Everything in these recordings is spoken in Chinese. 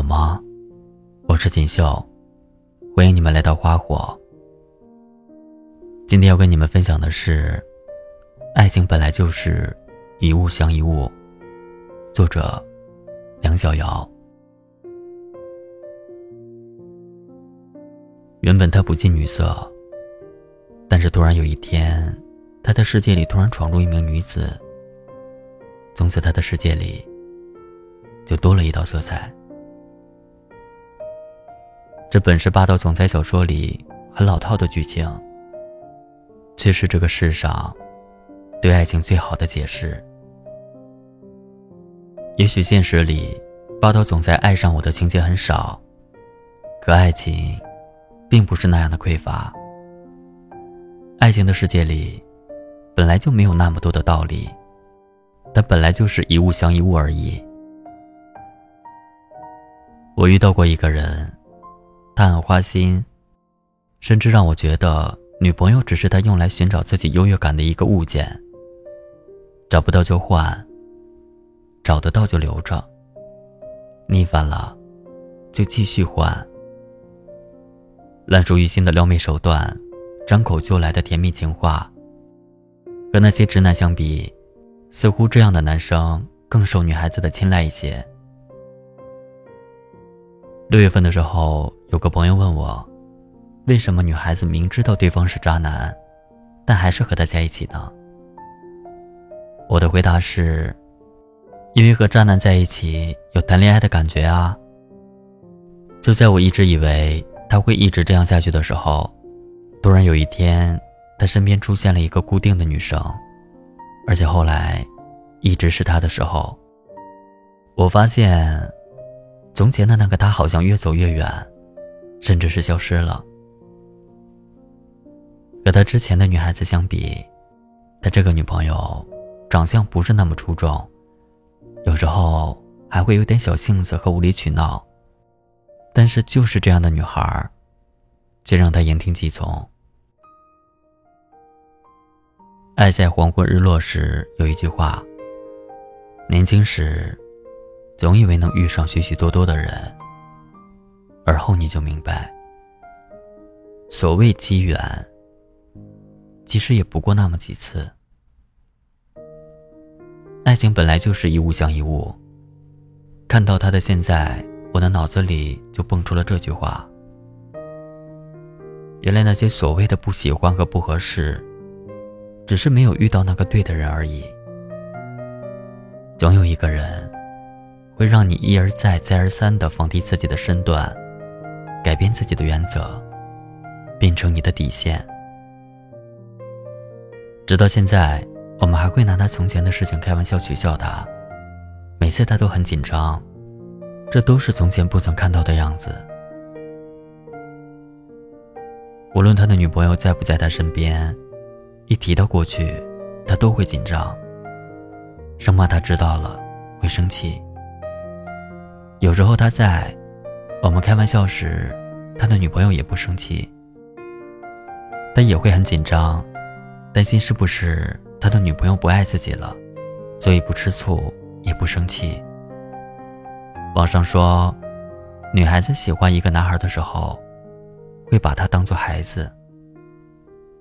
好吗？我是锦绣，欢迎你们来到花火。今天要跟你们分享的是，爱情本来就是一物降一物。作者：梁小瑶。原本他不近女色，但是突然有一天，他的世界里突然闯入一名女子，从此他的世界里就多了一道色彩。这本是霸道总裁小说里很老套的剧情，却是这个世上对爱情最好的解释。也许现实里，霸道总裁爱上我的情节很少，可爱情并不是那样的匮乏。爱情的世界里，本来就没有那么多的道理，它本来就是一物降一物而已。我遇到过一个人。他很花心，甚至让我觉得女朋友只是他用来寻找自己优越感的一个物件。找不到就换，找得到就留着。腻烦了，就继续换。烂熟于心的撩妹手段，张口就来的甜蜜情话，和那些直男相比，似乎这样的男生更受女孩子的青睐一些。六月份的时候。有个朋友问我，为什么女孩子明知道对方是渣男，但还是和他在一起呢？我的回答是，因为和渣男在一起有谈恋爱的感觉啊。就在我一直以为他会一直这样下去的时候，突然有一天，他身边出现了一个固定的女生，而且后来一直是他的时候，我发现，从前的那个他好像越走越远。甚至是消失了。和他之前的女孩子相比，他这个女朋友长相不是那么出众，有时候还会有点小性子和无理取闹。但是就是这样的女孩，却让他言听计从。爱在黄昏日落时有一句话：年轻时，总以为能遇上许许多多的人。而后你就明白，所谓机缘，其实也不过那么几次。爱情本来就是一物降一物。看到他的现在，我的脑子里就蹦出了这句话：原来那些所谓的不喜欢和不合适，只是没有遇到那个对的人而已。总有一个人，会让你一而再、再而三的放低自己的身段。改变自己的原则，变成你的底线。直到现在，我们还会拿他从前的事情开玩笑取笑他，每次他都很紧张，这都是从前不曾看到的样子。无论他的女朋友在不在他身边，一提到过去，他都会紧张，生怕他知道了会生气。有时候他在。我们开玩笑时，他的女朋友也不生气，但也会很紧张，担心是不是他的女朋友不爱自己了，所以不吃醋也不生气。网上说，女孩子喜欢一个男孩的时候，会把他当做孩子；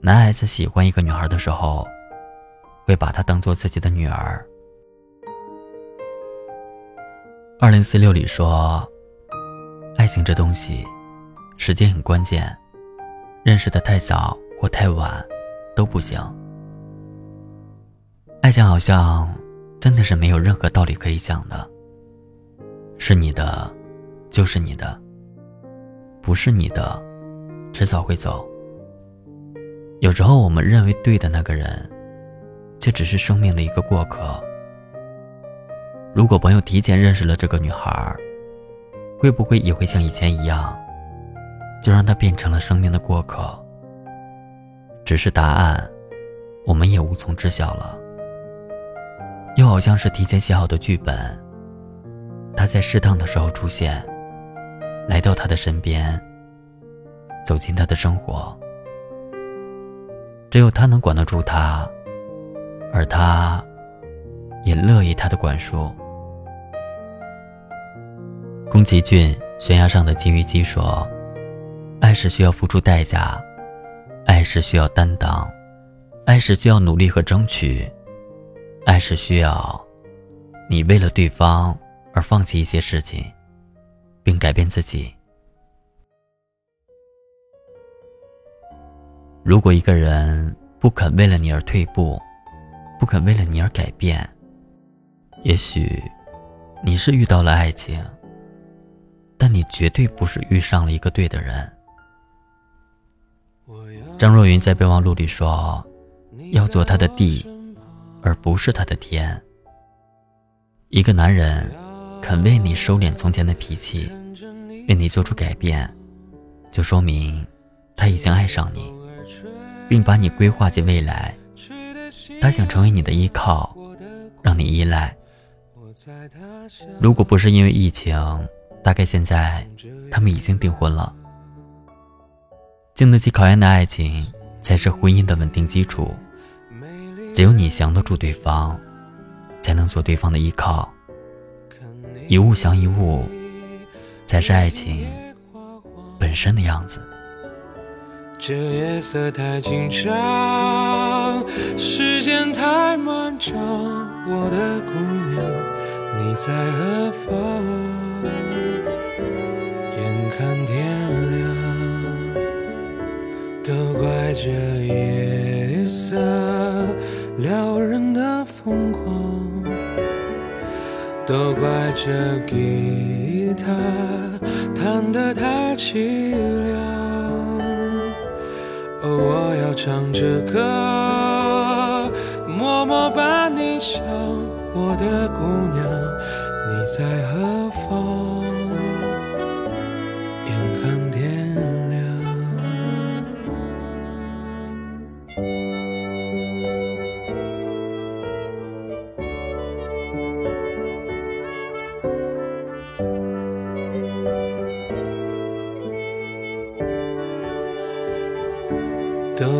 男孩子喜欢一个女孩的时候，会把她当做自己的女儿。二零四六里说。爱情这东西，时间很关键，认识的太早或太晚都不行。爱情好像真的是没有任何道理可以讲的，是你的就是你的，不是你的，迟早会走。有时候我们认为对的那个人，却只是生命的一个过客。如果朋友提前认识了这个女孩，会不会也会像以前一样，就让她变成了生命的过客？只是答案，我们也无从知晓了。又好像是提前写好的剧本，他在适当的时候出现，来到他的身边，走进他的生活。只有他能管得住他，而他，也乐意他的管束。宫崎骏《悬崖上的金鱼姬》说：“爱是需要付出代价，爱是需要担当，爱是需要努力和争取，爱是需要你为了对方而放弃一些事情，并改变自己。如果一个人不肯为了你而退步，不肯为了你而改变，也许你是遇到了爱情。”但你绝对不是遇上了一个对的人。张若昀在备忘录里说：“要做他的地，而不是他的天。”一个男人肯为你收敛从前的脾气，为你做出改变，就说明他已经爱上你，并把你规划进未来。他想成为你的依靠，让你依赖。如果不是因为疫情，大概现在，他们已经订婚了。经得起考验的爱情，才是婚姻的稳定基础。只有你降得住对方，才能做对方的依靠。一物降一物，才是爱情本身的样子。这夜色太紧张，时间太漫长，我的姑娘，你在何方？这夜色撩人的疯狂，都怪这吉他弹得太凄凉。哦，我要唱着歌，默默把你想，我的姑娘。你在何